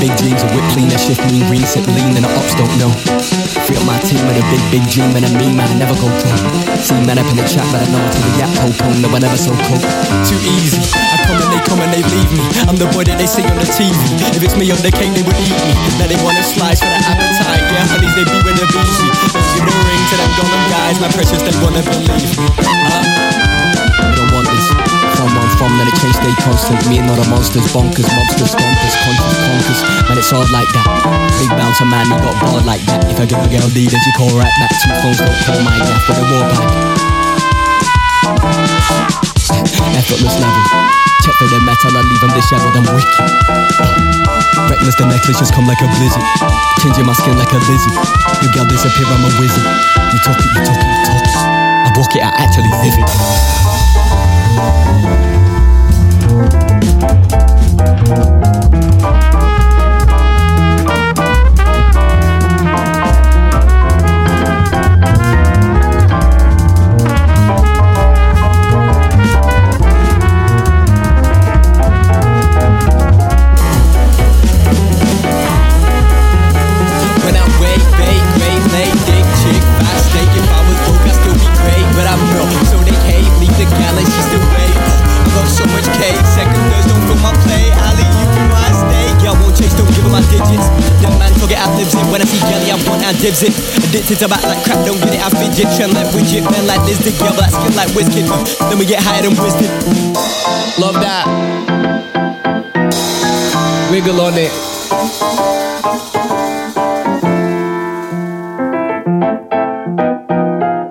Big dreams of whip clean, that shift mean green, sip lean, and the ups don't know. Free up my team with a big, big dream, and a mean man, I never go cold. See man up in the chat, but I know until the yap poke home, no, I never so cold. Too easy. I come and they come and they leave me. I'm the boy that they see on the TV. If it's me on the cake, they would eat me. Now they wanna slice for the appetite. Yeah, honeys, they be with the beefy. Give the ring to them golden guys, my precious, they wanna believe me. Uh, constant. Me and other monsters, bonkers, mobsters, stompers, conscious conkers. Man, it's hard like that. Big bouncer man, he got barred like that. If I get a girl leaders, you call right back. Two phones, don't call my gaff with a war bag. Effortless level. Check for the metal, I leave them disheveled, I'm wicked. Reckless, the necklace just come like a blizzard. Changing my skin like a lizard. You girl disappear, I'm a wizard. You talk it, you talk it, you talk it. I walk it, I actually live it. I dibs it. Addicted to back like crap, don't get it, I fidget. Trend like widget, man like this, together, like skin like Wizkid. Then we get higher than Wizkid. Love that. Wiggle on it.